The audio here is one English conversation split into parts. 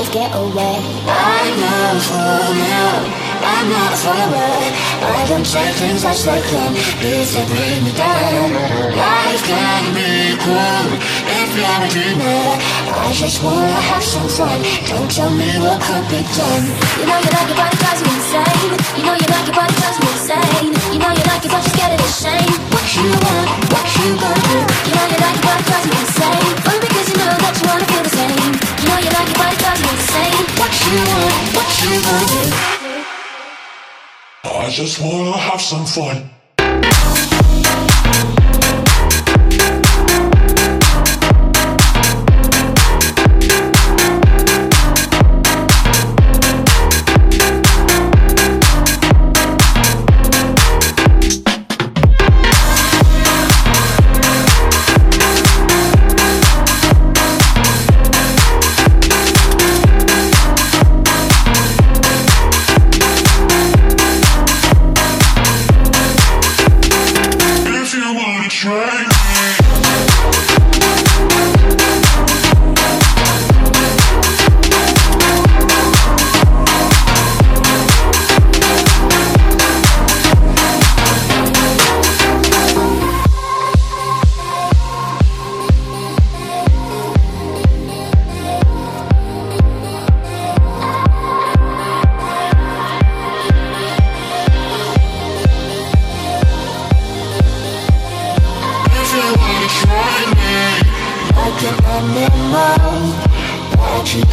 guys get away. forward I don't take things as they come If they bring me down. Life can be cruel If you're a dreamer I just wanna have some fun. Don't tell me what could be done. You know you like it but it drives me insane. You know you like it but it drives me insane. You know you like it but you're scared of What you want, what you gonna do You know you like it but it drives me insane. Only because you know that you wanna feel the same. You know you like it but it drives me insane. What you want, what you gonna do just wanna have some fun.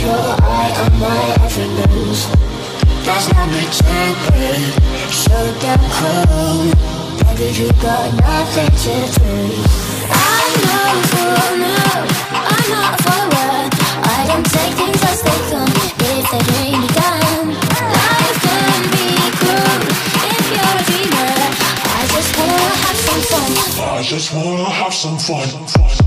your eye on my evidence That's not me joking So damn cold Baby, you got nothing to prove I'm not for now I'm not for what I can take things as they come If they bring me down Life can be cruel If you're a dreamer I just wanna have some fun I just wanna have some fun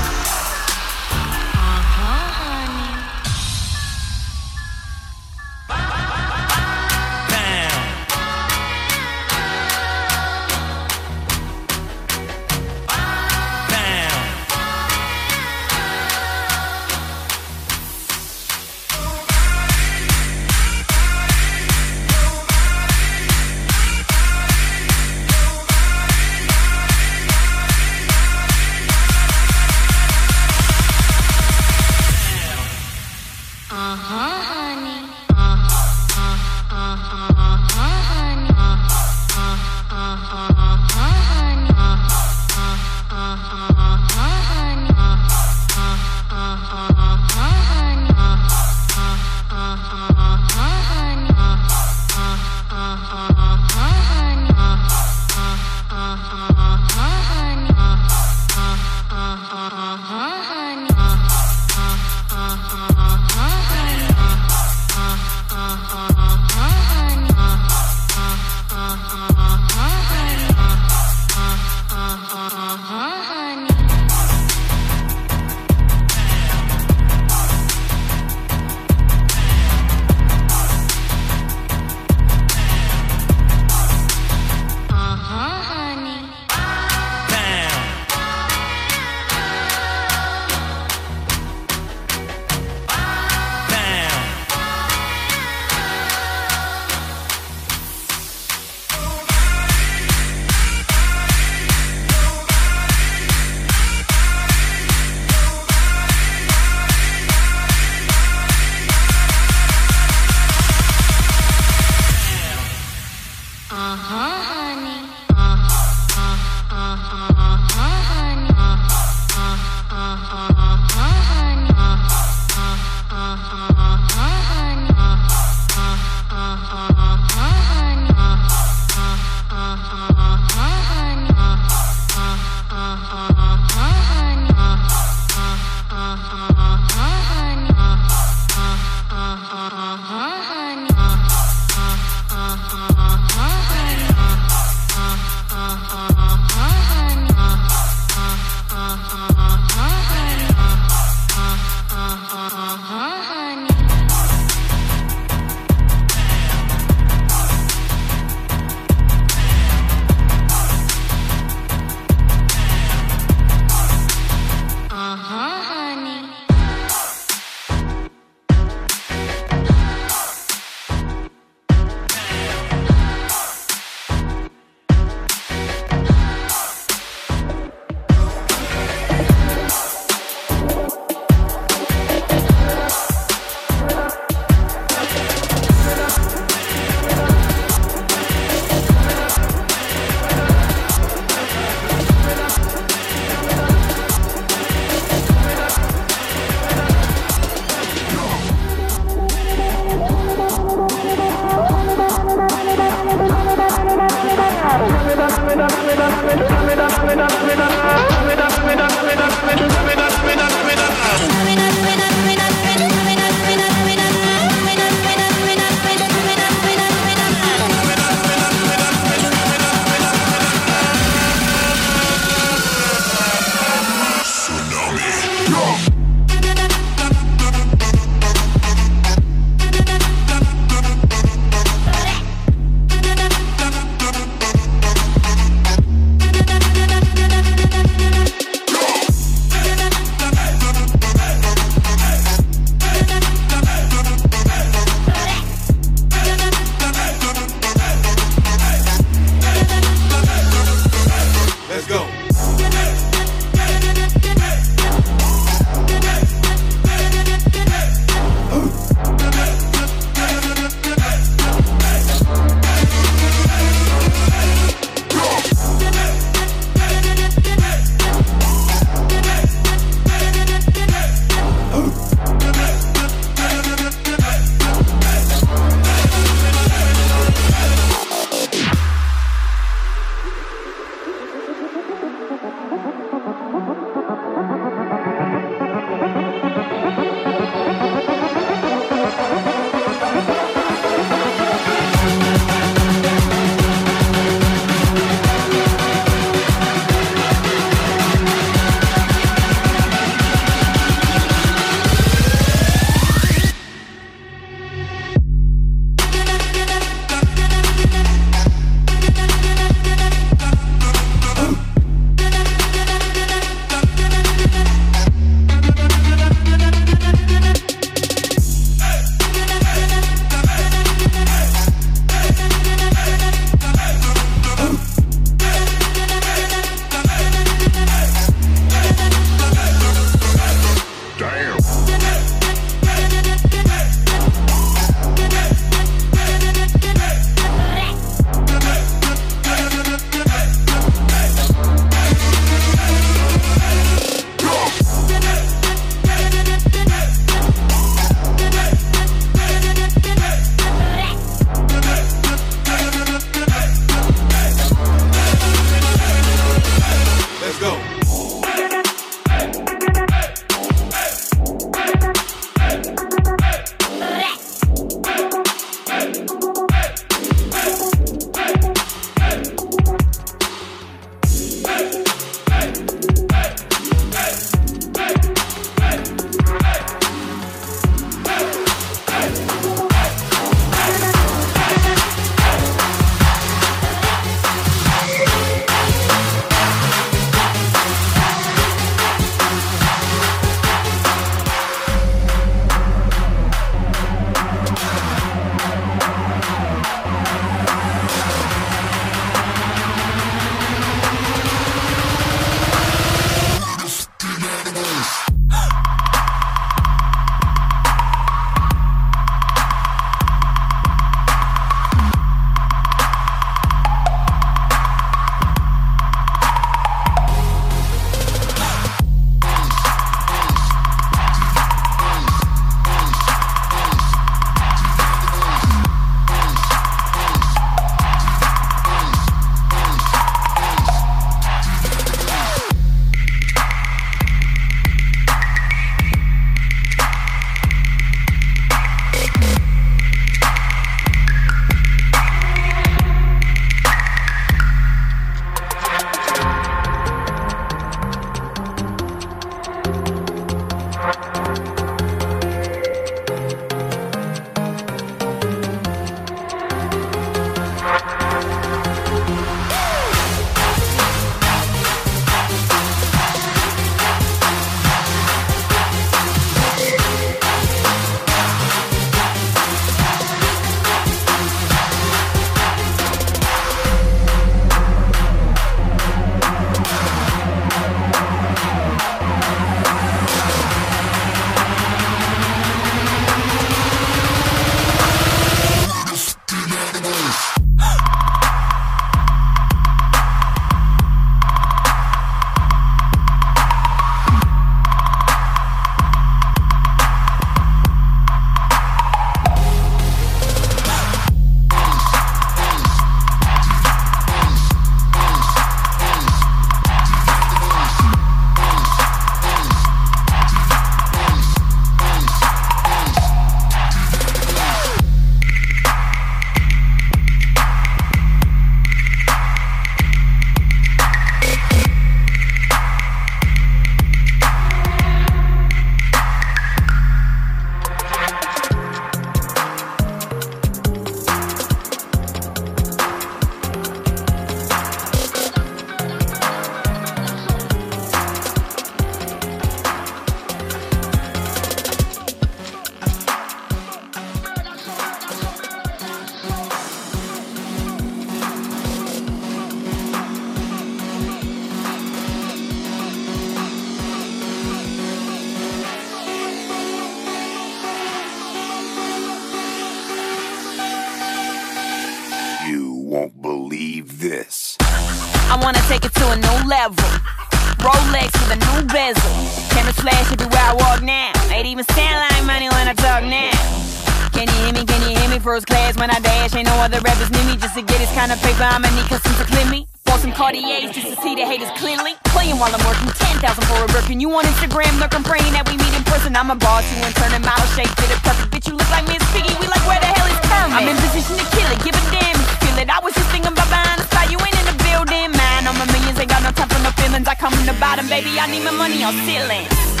when I dash. Ain't no other rappers near me just to get this kind of paper. I'ma need custom to clear me. Bought some Cartiers just to see the haters clearly. Playing while I'm working, 10,000 for a Birkin. You on Instagram lurking, praying that we meet in person. I'm a boss, you and turning mile shape to the perfect. Bitch, you look like Miss Piggy, we like where the hell is Kermit? I'm in position to kill it, give a damn feel it. I was just thinking about buying a spot, you ain't in the building. Mine on my millions, ain't got no time for no feelings. I come in the bottom, baby, I need my money on ceilings.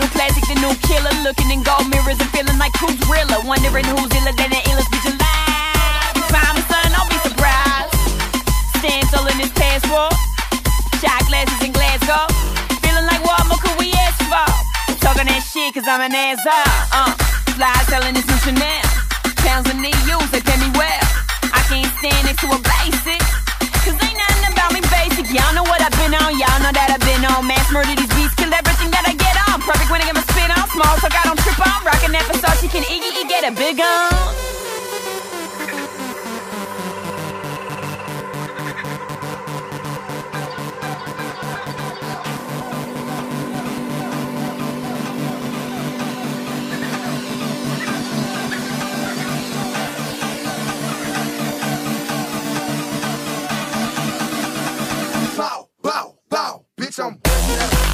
New classic, the new killer. Looking in gold mirrors and feeling like who's realer. Wondering who's iller than the illest bitch alive. If I'm a son, I'll be surprised. Stand tall in this past passport. Shot glasses in Glasgow. Feeling like what more could we ask for? Talking that shit cause I'm an ass asshole. Uh, fly selling this new Chanel. Pounds in the use, they pay me well. I can't stand it to a basic. Cause ain't nothing about me basic. Y'all know what I've been on, y'all know that I've been on. Mass murder these beats, kill every Perfect when I get my spin on. Small talk, I don't trip on. Rockin' that Versace can Iggy get a big bow, bitch, I'm